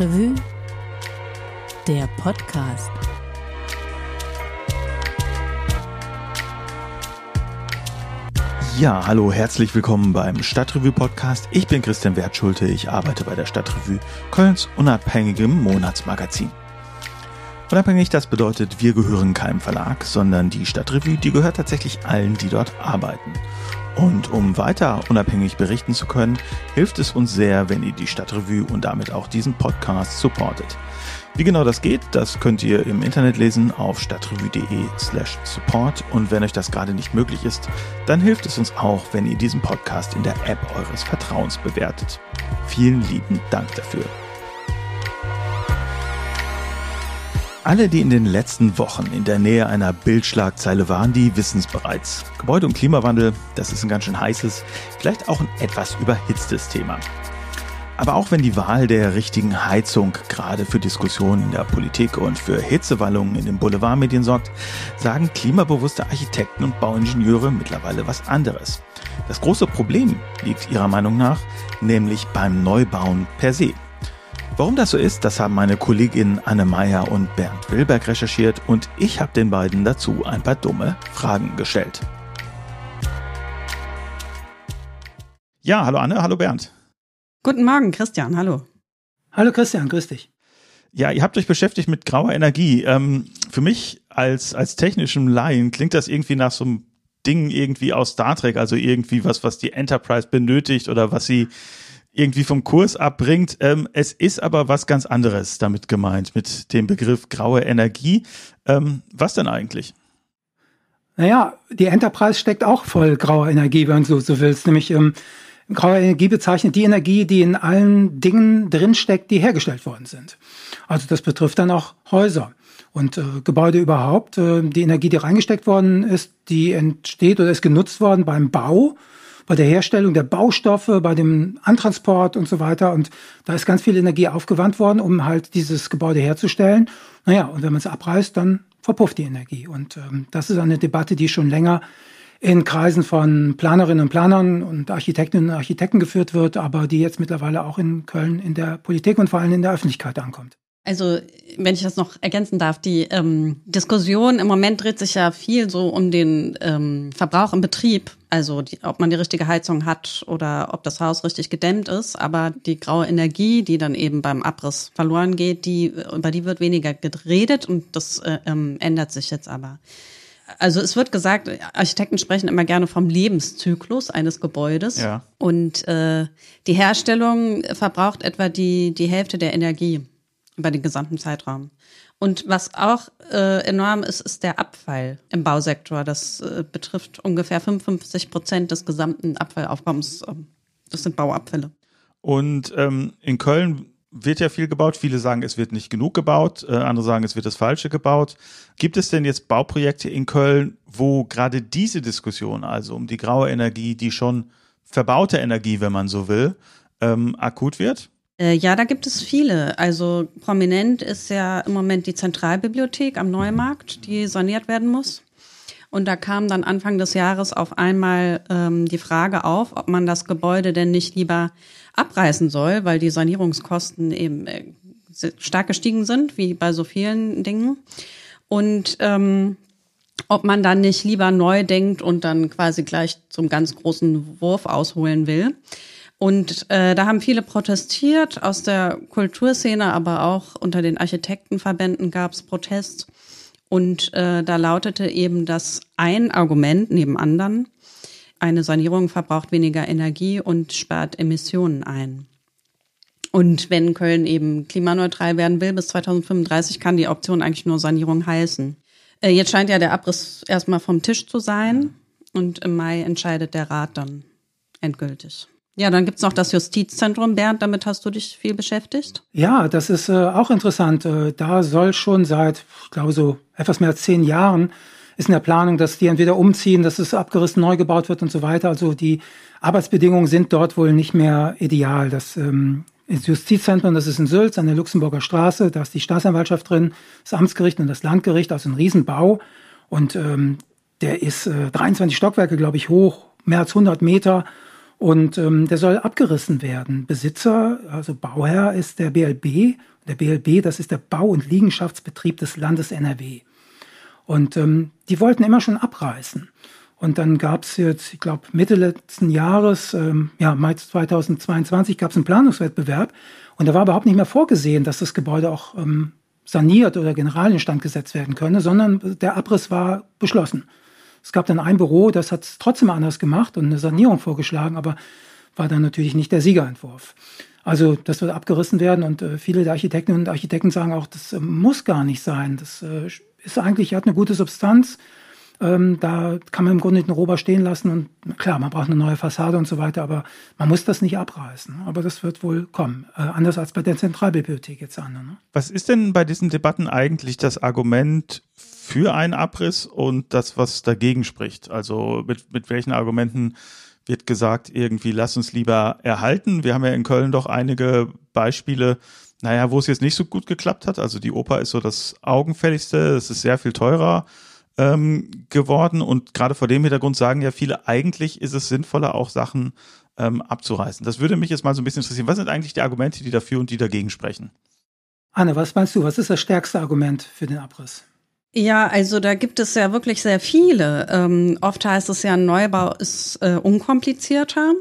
Stadtrevue, der Podcast. Ja, hallo, herzlich willkommen beim Stadtrevue Podcast. Ich bin Christian Wertschulte, ich arbeite bei der Stadtrevue, Kölns unabhängigem Monatsmagazin. Unabhängig, das bedeutet, wir gehören keinem Verlag, sondern die Stadtrevue, die gehört tatsächlich allen, die dort arbeiten. Und um weiter unabhängig berichten zu können, hilft es uns sehr, wenn ihr die Stadtrevue und damit auch diesen Podcast supportet. Wie genau das geht, das könnt ihr im Internet lesen auf stadtrevue.de slash support und wenn euch das gerade nicht möglich ist, dann hilft es uns auch, wenn ihr diesen Podcast in der App eures Vertrauens bewertet. Vielen lieben Dank dafür. Alle, die in den letzten Wochen in der Nähe einer Bildschlagzeile waren, die wissen es bereits. Gebäude- und Klimawandel, das ist ein ganz schön heißes, vielleicht auch ein etwas überhitztes Thema. Aber auch wenn die Wahl der richtigen Heizung gerade für Diskussionen in der Politik und für Hitzewallungen in den Boulevardmedien sorgt, sagen klimabewusste Architekten und Bauingenieure mittlerweile was anderes. Das große Problem liegt ihrer Meinung nach nämlich beim Neubauen per se. Warum das so ist, das haben meine Kolleginnen Anne Meyer und Bernd Wilberg recherchiert und ich habe den beiden dazu ein paar dumme Fragen gestellt. Ja, hallo Anne, hallo Bernd. Guten Morgen, Christian, hallo. Hallo Christian, grüß dich. Ja, ihr habt euch beschäftigt mit grauer Energie. Ähm, für mich als, als technischem Laien klingt das irgendwie nach so einem Ding irgendwie aus Star Trek, also irgendwie was, was die Enterprise benötigt oder was sie irgendwie vom Kurs abbringt. Ähm, es ist aber was ganz anderes damit gemeint, mit dem Begriff graue Energie. Ähm, was denn eigentlich? Naja, die Enterprise steckt auch voll grauer Energie, wenn du so willst. Nämlich ähm, graue Energie bezeichnet die Energie, die in allen Dingen drinsteckt, die hergestellt worden sind. Also das betrifft dann auch Häuser und äh, Gebäude überhaupt. Äh, die Energie, die reingesteckt worden ist, die entsteht oder ist genutzt worden beim Bau bei der Herstellung der Baustoffe, bei dem Antransport und so weiter. Und da ist ganz viel Energie aufgewandt worden, um halt dieses Gebäude herzustellen. Naja, und wenn man es abreißt, dann verpufft die Energie. Und ähm, das ist eine Debatte, die schon länger in Kreisen von Planerinnen und Planern und Architektinnen und Architekten geführt wird, aber die jetzt mittlerweile auch in Köln in der Politik und vor allem in der Öffentlichkeit ankommt. Also, wenn ich das noch ergänzen darf, die ähm, Diskussion im Moment dreht sich ja viel so um den ähm, Verbrauch im Betrieb, also die, ob man die richtige Heizung hat oder ob das Haus richtig gedämmt ist. Aber die graue Energie, die dann eben beim Abriss verloren geht, die über die wird weniger geredet und das äh, ähm, ändert sich jetzt aber. Also es wird gesagt, Architekten sprechen immer gerne vom Lebenszyklus eines Gebäudes. Ja. Und äh, die Herstellung verbraucht etwa die, die Hälfte der Energie über den gesamten Zeitraum. Und was auch äh, enorm ist, ist der Abfall im Bausektor. Das äh, betrifft ungefähr 55 Prozent des gesamten Abfallaufkommens. Das sind Bauabfälle. Und ähm, in Köln wird ja viel gebaut. Viele sagen, es wird nicht genug gebaut. Äh, andere sagen, es wird das Falsche gebaut. Gibt es denn jetzt Bauprojekte in Köln, wo gerade diese Diskussion, also um die graue Energie, die schon verbaute Energie, wenn man so will, ähm, akut wird? Äh, ja, da gibt es viele. Also prominent ist ja im Moment die Zentralbibliothek am Neumarkt, die saniert werden muss. Und da kam dann Anfang des Jahres auf einmal ähm, die Frage auf, ob man das Gebäude denn nicht lieber abreißen soll, weil die Sanierungskosten eben äh, stark gestiegen sind, wie bei so vielen Dingen. Und ähm, ob man dann nicht lieber neu denkt und dann quasi gleich zum ganz großen Wurf ausholen will. Und äh, da haben viele protestiert aus der Kulturszene, aber auch unter den Architektenverbänden gab es Protest. Und äh, da lautete eben das ein Argument neben anderen, eine Sanierung verbraucht weniger Energie und spart Emissionen ein. Und wenn Köln eben klimaneutral werden will bis 2035, kann die Option eigentlich nur Sanierung heißen. Äh, jetzt scheint ja der Abriss erstmal vom Tisch zu sein und im Mai entscheidet der Rat dann endgültig. Ja, dann gibt's noch das Justizzentrum, Bernd, damit hast du dich viel beschäftigt? Ja, das ist äh, auch interessant. Äh, da soll schon seit, ich glaube, so etwas mehr als zehn Jahren ist in der Planung, dass die entweder umziehen, dass es abgerissen, neu gebaut wird und so weiter. Also die Arbeitsbedingungen sind dort wohl nicht mehr ideal. Das ähm, Justizzentrum, das ist in Sülz an der Luxemburger Straße, da ist die Staatsanwaltschaft drin, das Amtsgericht und das Landgericht, also ein Riesenbau. Und ähm, der ist äh, 23 Stockwerke, glaube ich, hoch, mehr als 100 Meter Und ähm, der soll abgerissen werden. Besitzer, also Bauherr ist der BLB. Der BLB, das ist der Bau- und Liegenschaftsbetrieb des Landes NRW. Und ähm, die wollten immer schon abreißen. Und dann gab es jetzt, ich glaube, Mitte letzten Jahres, ähm, ja, Mai 2022, gab es einen Planungswettbewerb. Und da war überhaupt nicht mehr vorgesehen, dass das Gebäude auch ähm, saniert oder generalinstand gesetzt werden könne, sondern der Abriss war beschlossen. Es gab dann ein Büro, das hat es trotzdem anders gemacht und eine Sanierung vorgeschlagen, aber war dann natürlich nicht der Siegerentwurf. Also das wird abgerissen werden und äh, viele der Architekten und Architekten sagen auch, das äh, muss gar nicht sein. Das äh, ist eigentlich, hat eine gute Substanz. Ähm, da kann man im Grunde den Rober stehen lassen und klar, man braucht eine neue Fassade und so weiter, aber man muss das nicht abreißen. Aber das wird wohl kommen. Äh, anders als bei der Zentralbibliothek jetzt an. Ne? Was ist denn bei diesen Debatten eigentlich das Argument für einen Abriss und das, was dagegen spricht? Also mit, mit welchen Argumenten wird gesagt, irgendwie lass uns lieber erhalten? Wir haben ja in Köln doch einige Beispiele, naja, wo es jetzt nicht so gut geklappt hat. Also die Oper ist so das Augenfälligste, es ist sehr viel teurer ähm, geworden und gerade vor dem Hintergrund sagen ja viele, eigentlich ist es sinnvoller, auch Sachen ähm, abzureißen. Das würde mich jetzt mal so ein bisschen interessieren. Was sind eigentlich die Argumente, die dafür und die dagegen sprechen? Anne, was meinst du? Was ist das stärkste Argument für den Abriss? Ja, also da gibt es ja wirklich sehr viele. Ähm, oft heißt es ja, ein Neubau ist äh, unkomplizierter.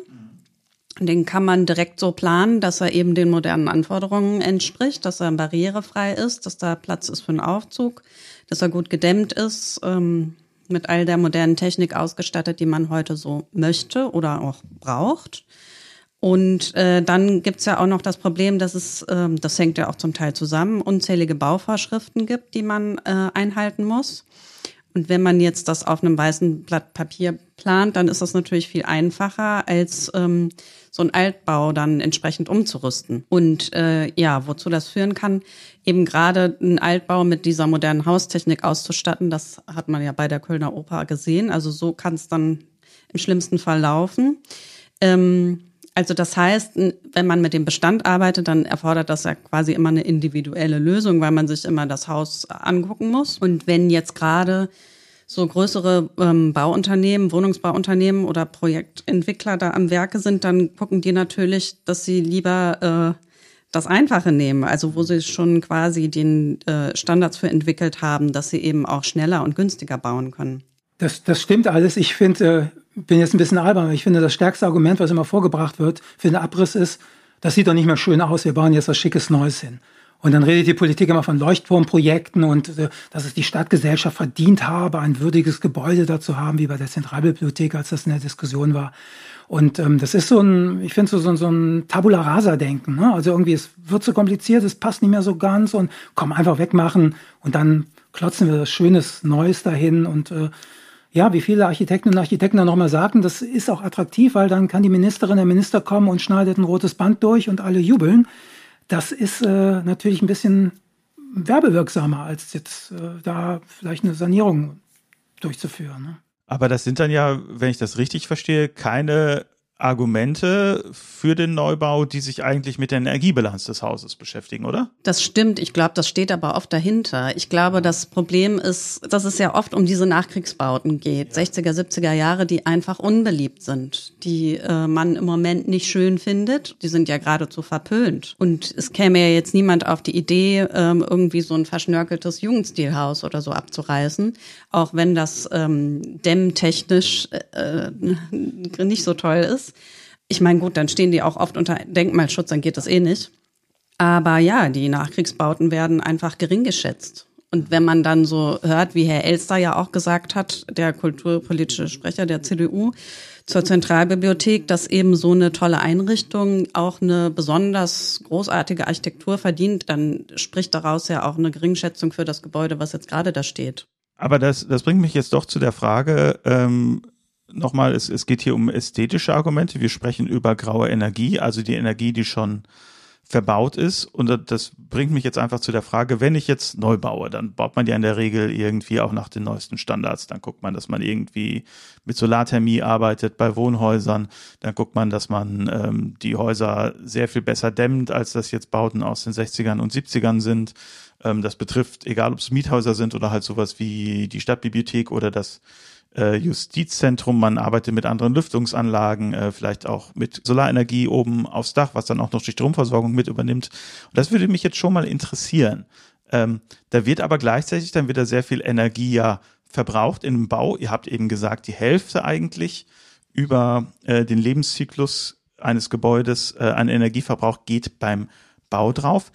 Den kann man direkt so planen, dass er eben den modernen Anforderungen entspricht, dass er barrierefrei ist, dass da Platz ist für einen Aufzug, dass er gut gedämmt ist, ähm, mit all der modernen Technik ausgestattet, die man heute so möchte oder auch braucht. Und äh, dann gibt's ja auch noch das Problem, dass es, ähm, das hängt ja auch zum Teil zusammen, unzählige Bauvorschriften gibt, die man äh, einhalten muss. Und wenn man jetzt das auf einem weißen Blatt Papier plant, dann ist das natürlich viel einfacher, als ähm, so ein Altbau dann entsprechend umzurüsten. Und äh, ja, wozu das führen kann, eben gerade einen Altbau mit dieser modernen Haustechnik auszustatten, das hat man ja bei der Kölner Oper gesehen. Also so kann es dann im schlimmsten Fall laufen. Ähm, also das heißt, wenn man mit dem Bestand arbeitet, dann erfordert das ja quasi immer eine individuelle Lösung, weil man sich immer das Haus angucken muss. Und wenn jetzt gerade so größere ähm, Bauunternehmen, Wohnungsbauunternehmen oder Projektentwickler da am Werke sind, dann gucken die natürlich, dass sie lieber äh, das Einfache nehmen, also wo sie schon quasi den äh, Standards für entwickelt haben, dass sie eben auch schneller und günstiger bauen können. Das, das stimmt alles. Ich finde, äh, bin jetzt ein bisschen albern, aber ich finde, das stärkste Argument, was immer vorgebracht wird für den Abriss ist, das sieht doch nicht mehr schön aus, wir bauen jetzt was Schickes Neues hin. Und dann redet die Politik immer von Leuchtturmprojekten und äh, dass es die Stadtgesellschaft verdient habe, ein würdiges Gebäude dazu haben, wie bei der Zentralbibliothek, als das in der Diskussion war. Und ähm, das ist so ein, ich finde so, so, so ein Tabula Rasa-Denken. Ne? Also irgendwie, es wird so kompliziert, es passt nicht mehr so ganz und komm, einfach wegmachen und dann klotzen wir das Schönes Neues dahin und äh, ja, wie viele Architekten und Architekten dann nochmal sagen, das ist auch attraktiv, weil dann kann die Ministerin, der Minister kommen und schneidet ein rotes Band durch und alle jubeln. Das ist äh, natürlich ein bisschen werbewirksamer, als jetzt äh, da vielleicht eine Sanierung durchzuführen. Ne? Aber das sind dann ja, wenn ich das richtig verstehe, keine Argumente für den Neubau, die sich eigentlich mit der Energiebilanz des Hauses beschäftigen, oder? Das stimmt. Ich glaube, das steht aber oft dahinter. Ich glaube, das Problem ist, dass es ja oft um diese Nachkriegsbauten geht, ja. 60er, 70er Jahre, die einfach unbeliebt sind, die äh, man im Moment nicht schön findet. Die sind ja geradezu verpönt. Und es käme ja jetzt niemand auf die Idee, ähm, irgendwie so ein verschnörkeltes Jugendstilhaus oder so abzureißen, auch wenn das ähm, dämmtechnisch äh, nicht so toll Ich meine, gut, dann stehen die auch oft unter Denkmalschutz, dann geht das eh nicht. Aber ja, die Nachkriegsbauten werden einfach gering geschätzt. Und wenn man dann so hört, wie Herr Elster ja auch gesagt hat, der kulturpolitische Sprecher der CDU zur Zentralbibliothek, dass eben so eine tolle Einrichtung auch eine besonders großartige Architektur verdient, dann spricht daraus ja auch eine Geringschätzung für das Gebäude, was jetzt gerade da steht. Aber das, das bringt mich jetzt doch zu der Frage, ähm, nochmal, es, es geht hier um ästhetische Argumente. Wir sprechen über graue Energie, also die Energie, die schon verbaut ist. Und das bringt mich jetzt einfach zu der Frage, wenn ich jetzt neu baue, dann baut man ja in der Regel irgendwie auch nach den neuesten Standards. Dann guckt man, dass man irgendwie mit Solarthermie arbeitet bei Wohnhäusern. Dann guckt man, dass man ähm, die Häuser sehr viel besser dämmt, als das jetzt Bauten aus den 60ern und 70ern sind. Ähm, das betrifft, egal ob es Miethäuser sind oder halt sowas wie die Stadtbibliothek oder das äh, Justizzentrum, man arbeitet mit anderen Lüftungsanlagen, äh, vielleicht auch mit Solarenergie oben aufs Dach, was dann auch noch die Stromversorgung mit übernimmt. Und das würde mich jetzt schon mal interessieren. Ähm, da wird aber gleichzeitig dann wieder sehr viel Energie ja verbraucht im Bau. Ihr habt eben gesagt, die Hälfte eigentlich über äh, den Lebenszyklus eines Gebäudes äh, an Energieverbrauch geht beim Bau drauf.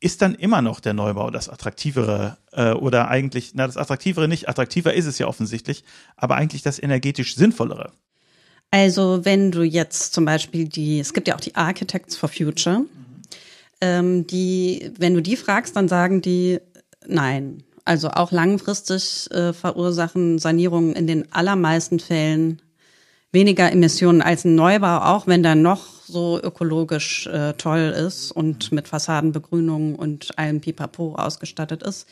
Ist dann immer noch der Neubau das attraktivere äh, oder eigentlich, na das attraktivere nicht, attraktiver ist es ja offensichtlich, aber eigentlich das energetisch sinnvollere? Also wenn du jetzt zum Beispiel die, es gibt ja auch die Architects for Future, ähm, die, wenn du die fragst, dann sagen die nein. Also auch langfristig äh, verursachen Sanierungen in den allermeisten Fällen weniger Emissionen als ein Neubau, auch wenn der noch so ökologisch äh, toll ist und mit Fassadenbegrünung und allem Pipapo ausgestattet ist.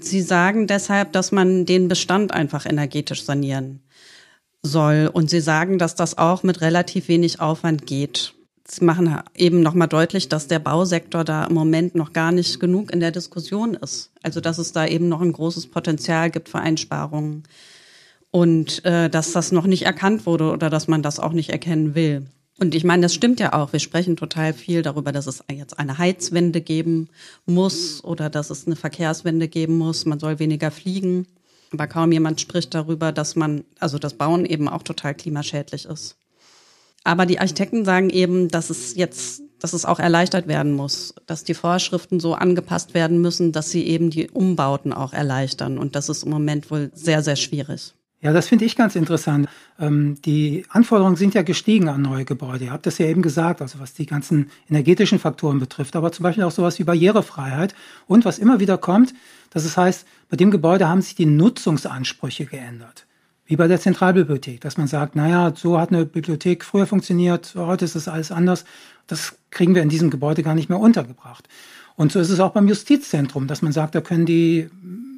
Sie sagen deshalb, dass man den Bestand einfach energetisch sanieren soll. Und sie sagen, dass das auch mit relativ wenig Aufwand geht. Sie machen eben nochmal deutlich, dass der Bausektor da im Moment noch gar nicht genug in der Diskussion ist. Also dass es da eben noch ein großes Potenzial gibt für Einsparungen und äh, dass das noch nicht erkannt wurde oder dass man das auch nicht erkennen will. Und ich meine, das stimmt ja auch. Wir sprechen total viel darüber, dass es jetzt eine Heizwende geben muss oder dass es eine Verkehrswende geben muss. Man soll weniger fliegen. Aber kaum jemand spricht darüber, dass man, also das Bauen eben auch total klimaschädlich ist. Aber die Architekten sagen eben, dass es jetzt, dass es auch erleichtert werden muss, dass die Vorschriften so angepasst werden müssen, dass sie eben die Umbauten auch erleichtern. Und das ist im Moment wohl sehr, sehr schwierig. Ja, das finde ich ganz interessant. Ähm, die Anforderungen sind ja gestiegen an neue Gebäude. Ihr habt das ja eben gesagt, also was die ganzen energetischen Faktoren betrifft, aber zum Beispiel auch sowas wie Barrierefreiheit. Und was immer wieder kommt, dass es heißt, bei dem Gebäude haben sich die Nutzungsansprüche geändert. Wie bei der Zentralbibliothek, dass man sagt, naja, so hat eine Bibliothek früher funktioniert, heute ist das alles anders. Das kriegen wir in diesem Gebäude gar nicht mehr untergebracht. Und so ist es auch beim Justizzentrum, dass man sagt, da können die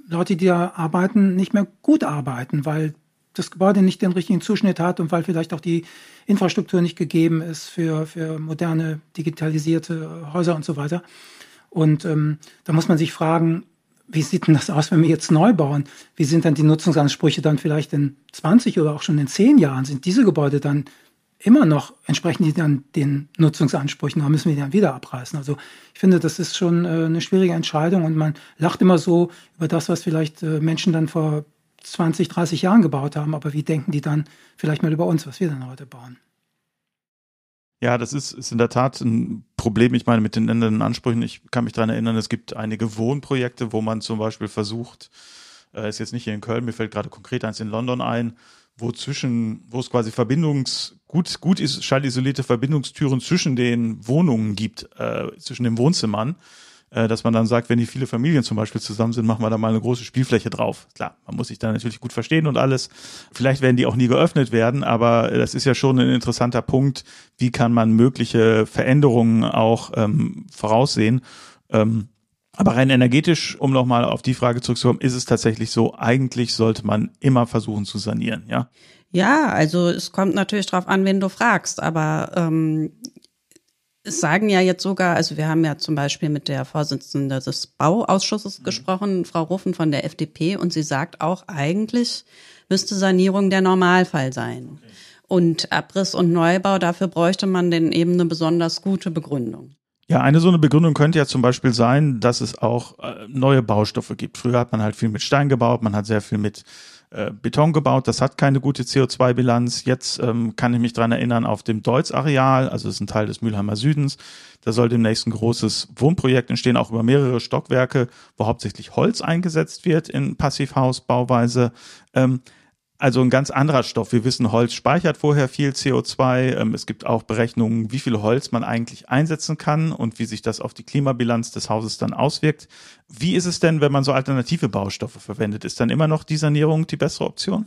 Leute, die da arbeiten, nicht mehr gut arbeiten, weil das Gebäude nicht den richtigen Zuschnitt hat und weil vielleicht auch die Infrastruktur nicht gegeben ist für, für moderne, digitalisierte Häuser und so weiter. Und ähm, da muss man sich fragen, wie sieht denn das aus, wenn wir jetzt neu bauen? Wie sind dann die Nutzungsansprüche dann vielleicht in 20 oder auch schon in 10 Jahren? Sind diese Gebäude dann immer noch, entsprechen die dann den Nutzungsansprüchen, da müssen wir die dann wieder abreißen. Also ich finde, das ist schon äh, eine schwierige Entscheidung und man lacht immer so über das, was vielleicht äh, Menschen dann vor 20, 30 Jahren gebaut haben, aber wie denken die dann vielleicht mal über uns, was wir dann heute bauen? Ja, das ist, ist in der Tat ein Problem. Ich meine, mit den ändernden Ansprüchen, ich kann mich daran erinnern, es gibt einige Wohnprojekte, wo man zum Beispiel versucht, äh, ist jetzt nicht hier in Köln, mir fällt gerade konkret eins in London ein, wo zwischen, wo es quasi Verbindungs, gut, gut ist, schallisolierte Verbindungstüren zwischen den Wohnungen gibt, äh, zwischen den Wohnzimmern, äh, dass man dann sagt, wenn die viele Familien zum Beispiel zusammen sind, machen wir da mal eine große Spielfläche drauf. Klar, man muss sich da natürlich gut verstehen und alles. Vielleicht werden die auch nie geöffnet werden, aber das ist ja schon ein interessanter Punkt. Wie kann man mögliche Veränderungen auch ähm, voraussehen? Ähm, aber rein energetisch, um nochmal auf die Frage zurückzukommen, ist es tatsächlich so, eigentlich sollte man immer versuchen zu sanieren, ja? Ja, also es kommt natürlich drauf an, wen du fragst, aber ähm, es sagen ja jetzt sogar, also wir haben ja zum Beispiel mit der Vorsitzenden des Bauausschusses mhm. gesprochen, Frau Ruffen von der FDP, und sie sagt auch, eigentlich müsste Sanierung der Normalfall sein. Okay. Und Abriss und Neubau, dafür bräuchte man denn eben eine besonders gute Begründung. Ja, eine so eine Begründung könnte ja zum Beispiel sein, dass es auch äh, neue Baustoffe gibt. Früher hat man halt viel mit Stein gebaut, man hat sehr viel mit äh, Beton gebaut. Das hat keine gute CO2-Bilanz. Jetzt ähm, kann ich mich dran erinnern auf dem Deutz-Areal, also ist ein Teil des Mülheimer Südens. Da soll demnächst ein großes Wohnprojekt entstehen, auch über mehrere Stockwerke, wo hauptsächlich Holz eingesetzt wird in Passivhausbauweise. Ähm, also ein ganz anderer Stoff. Wir wissen, Holz speichert vorher viel CO2. Ähm, es gibt auch Berechnungen, wie viel Holz man eigentlich einsetzen kann und wie sich das auf die Klimabilanz des Hauses dann auswirkt. Wie ist es denn, wenn man so alternative Baustoffe verwendet? Ist dann immer noch die Sanierung die bessere Option?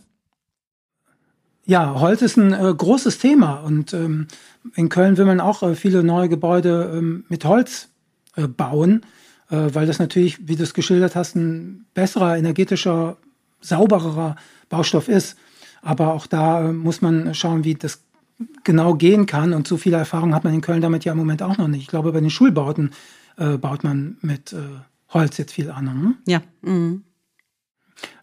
Ja, Holz ist ein äh, großes Thema und ähm, in Köln will man auch äh, viele neue Gebäude ähm, mit Holz äh, bauen, äh, weil das natürlich, wie du es geschildert hast, ein besserer, energetischer, saubererer Baustoff ist. Aber auch da äh, muss man schauen, wie das genau gehen kann. Und so viele Erfahrung hat man in Köln damit ja im Moment auch noch nicht. Ich glaube, bei den Schulbauten äh, baut man mit äh, Holz jetzt viel an. Ne? Ja. Mhm.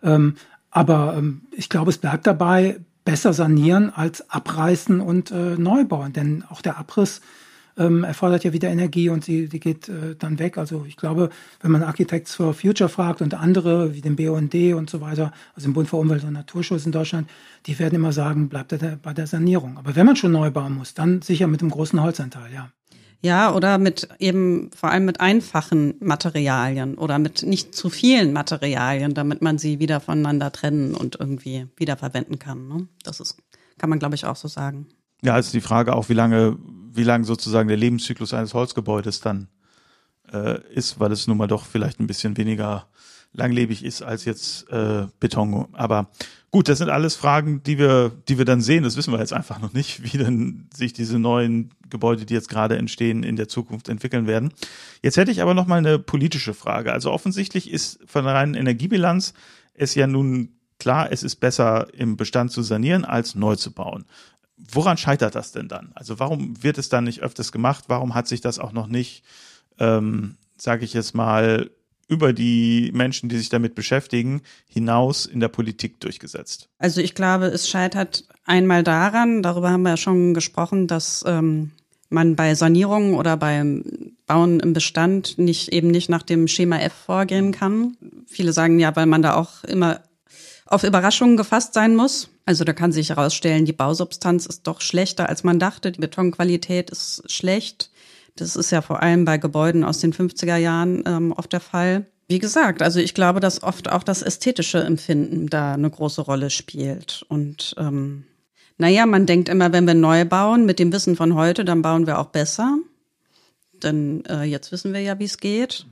Ähm, Aber ähm, ich glaube, es bleibt dabei, besser sanieren als abreißen und äh, neu bauen. Denn auch der Abriss ähm, erfordert ja wieder Energie und sie, die geht äh, dann weg. Also ich glaube, wenn man Architects for Future fragt und andere wie den BUND und so weiter, also im Bund für Umwelt und Naturschutz in Deutschland, die werden immer sagen, bleibt bei der Sanierung. Aber wenn man schon neu bauen muss, dann sicher mit dem großen Holzanteil, ja. Ja, oder mit eben vor allem mit einfachen Materialien oder mit nicht zu vielen Materialien, damit man sie wieder voneinander trennen und irgendwie wiederverwenden kann. Ne? Das ist, kann man, glaube ich, auch so sagen. Ja, also die Frage auch, wie lange, wie lange sozusagen der Lebenszyklus eines Holzgebäudes dann äh, ist, weil es nun mal doch vielleicht ein bisschen weniger langlebig ist als jetzt äh, Beton. Aber gut, das sind alles Fragen, die wir, die wir dann sehen. Das wissen wir jetzt einfach noch nicht, wie denn sich diese neuen Gebäude, die jetzt gerade entstehen, in der Zukunft entwickeln werden. Jetzt hätte ich aber noch mal eine politische Frage. Also offensichtlich ist von der reinen Energiebilanz es ja nun klar, es ist besser im Bestand zu sanieren als neu zu bauen. Woran scheitert das denn dann? Also warum wird es dann nicht öfters gemacht? Warum hat sich das auch noch nicht, ähm, sage ich jetzt mal, über die Menschen, die sich damit beschäftigen, hinaus in der Politik durchgesetzt? Also ich glaube, es scheitert einmal daran, darüber haben wir ja schon gesprochen, dass ähm, man bei Sanierungen oder beim Bauen im Bestand nicht eben nicht nach dem Schema F vorgehen kann. Viele sagen ja, weil man da auch immer auf Überraschungen gefasst sein muss. Also da kann sich herausstellen, die Bausubstanz ist doch schlechter, als man dachte. Die Betonqualität ist schlecht. Das ist ja vor allem bei Gebäuden aus den 50er Jahren ähm, oft der Fall. Wie gesagt, also ich glaube, dass oft auch das ästhetische Empfinden da eine große Rolle spielt. Und ähm, naja, man denkt immer, wenn wir neu bauen, mit dem Wissen von heute, dann bauen wir auch besser. Denn äh, jetzt wissen wir ja, wie es geht.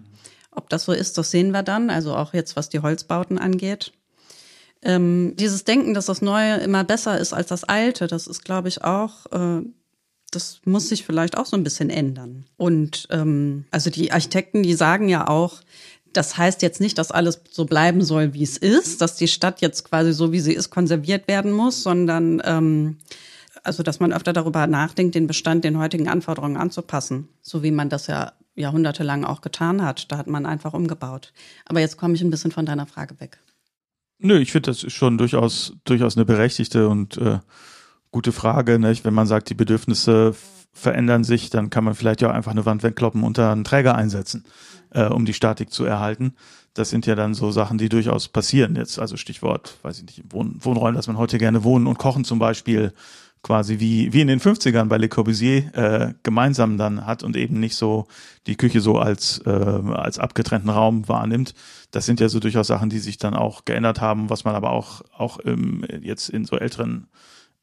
Ob das so ist, das sehen wir dann. Also auch jetzt, was die Holzbauten angeht. Ähm, dieses Denken, dass das Neue immer besser ist als das Alte, das ist, glaube ich, auch äh, das muss sich vielleicht auch so ein bisschen ändern. Und ähm, also die Architekten, die sagen ja auch, das heißt jetzt nicht, dass alles so bleiben soll, wie es ist, dass die Stadt jetzt quasi so, wie sie ist, konserviert werden muss, sondern ähm, also dass man öfter darüber nachdenkt, den Bestand den heutigen Anforderungen anzupassen, so wie man das ja jahrhundertelang auch getan hat. Da hat man einfach umgebaut. Aber jetzt komme ich ein bisschen von deiner Frage weg. Nö, ich finde, das ist schon durchaus, durchaus eine berechtigte und äh, gute Frage. Nicht? Wenn man sagt, die Bedürfnisse verändern sich, dann kann man vielleicht ja auch einfach eine Wand wegkloppen unter einen Träger einsetzen, äh, um die Statik zu erhalten. Das sind ja dann so Sachen, die durchaus passieren jetzt. Also Stichwort, weiß ich nicht, Wohn Wohnräumen, dass man heute gerne wohnen und kochen zum Beispiel quasi wie, wie in den 50ern bei Le Corbusier äh, gemeinsam dann hat und eben nicht so die Küche so als, äh, als abgetrennten Raum wahrnimmt. Das sind ja so durchaus Sachen, die sich dann auch geändert haben, was man aber auch, auch ähm, jetzt in so älteren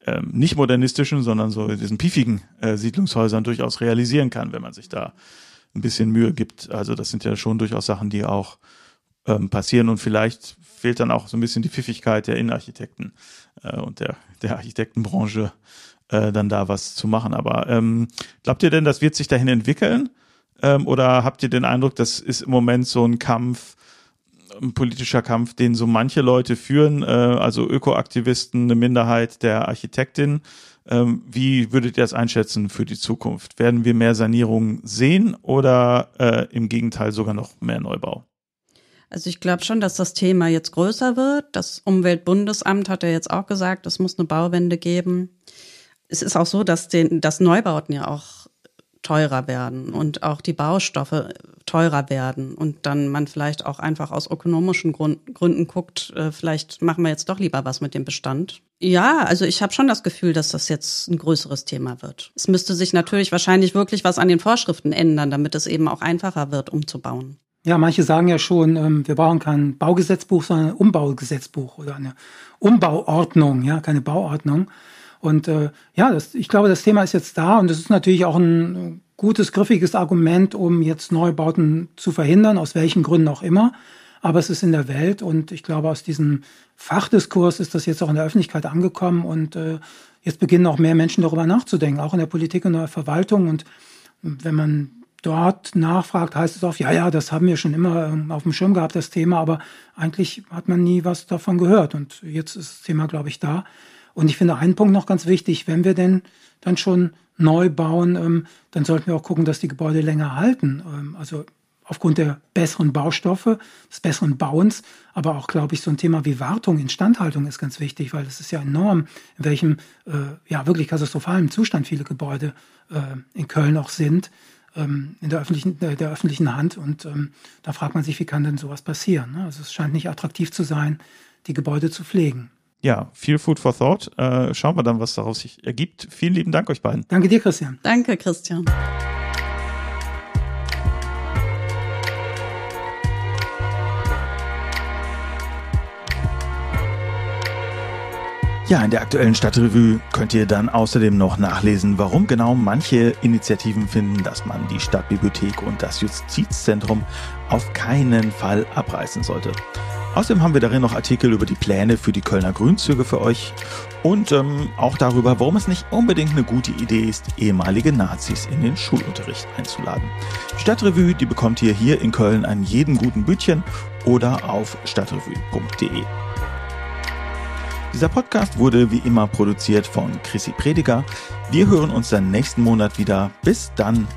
ähm, nicht modernistischen, sondern so diesen piefigen äh, Siedlungshäusern durchaus realisieren kann, wenn man sich da ein bisschen Mühe gibt. Also das sind ja schon durchaus Sachen, die auch ähm, passieren und vielleicht fehlt dann auch so ein bisschen die Pfiffigkeit der Innenarchitekten äh, und der, der Architektenbranche äh, dann da was zu machen. Aber ähm, glaubt ihr denn, das wird sich dahin entwickeln? Ähm, oder habt ihr den Eindruck, das ist im Moment so ein Kampf, ein politischer Kampf, den so manche Leute führen, äh, also Ökoaktivisten, eine Minderheit der Architektin. Ähm, wie würdet ihr das einschätzen für die Zukunft? Werden wir mehr Sanierung sehen oder äh, im Gegenteil sogar noch mehr Neubau? Also ich glaube schon, dass das Thema jetzt größer wird. Das Umweltbundesamt hat ja jetzt auch gesagt, es muss eine Bauwende geben. Es ist auch so, dass, den, dass Neubauten ja auch teurer werden und auch die Baustoffe teurer werden und dann man vielleicht auch einfach aus ökonomischen Grund, Gründen guckt, äh, vielleicht machen wir jetzt doch lieber was mit dem Bestand. Ja, also ich habe schon das Gefühl, dass das jetzt ein größeres Thema wird. Es müsste sich natürlich wahrscheinlich wirklich was an den Vorschriften ändern, damit es eben auch einfacher wird, umzubauen. Ja, manche sagen ja schon, ähm, wir brauchen kein Baugesetzbuch, sondern ein Umbaugesetzbuch oder eine Umbauordnung, ja, keine Bauordnung. Und äh, ja, das, ich glaube, das Thema ist jetzt da und es ist natürlich auch ein gutes, griffiges Argument, um jetzt Neubauten zu verhindern, aus welchen Gründen auch immer. Aber es ist in der Welt und ich glaube, aus diesem Fachdiskurs ist das jetzt auch in der Öffentlichkeit angekommen und äh, jetzt beginnen auch mehr Menschen darüber nachzudenken, auch in der Politik und in der Verwaltung. Und wenn man dort nachfragt, heißt es oft, ja, ja, das haben wir schon immer ähm, auf dem Schirm gehabt, das Thema, aber eigentlich hat man nie was davon gehört. Und jetzt ist das Thema, glaube ich, da. Und ich finde einen Punkt noch ganz wichtig, wenn wir denn dann schon neu bauen, ähm, dann sollten wir auch gucken, dass die Gebäude länger halten. Ähm, also aufgrund der besseren Baustoffe, des besseren Bauens, aber auch, glaube ich, so ein Thema wie Wartung, Instandhaltung ist ganz wichtig, weil es ist ja enorm, in welchem äh, ja wirklich katastrophalen Zustand viele Gebäude äh, in Köln auch sind, ähm, in der öffentlichen, der, der öffentlichen Hand. Und ähm, da fragt man sich, wie kann denn sowas passieren? Ne? Also es scheint nicht attraktiv zu sein, die Gebäude zu pflegen. Ja, viel Food for Thought. Äh, schauen wir dann, was daraus sich ergibt. Vielen lieben Dank euch beiden. Danke dir, Christian. Danke, Christian. Ja, in der aktuellen Stadtrevue könnt ihr dann außerdem noch nachlesen, warum genau manche Initiativen finden, dass man die Stadtbibliothek und das Justizzentrum auf keinen Fall abreißen sollte. Außerdem haben wir darin noch Artikel über die Pläne für die Kölner Grünzüge für euch und ähm, auch darüber, warum es nicht unbedingt eine gute Idee ist, ehemalige Nazis in den Schulunterricht einzuladen. Die Stadtrevue, die bekommt ihr hier in Köln an jedem guten Bütchen oder auf stadtrevue.de. Dieser Podcast wurde wie immer produziert von Chrissy Prediger. Wir hören uns dann nächsten Monat wieder. Bis dann.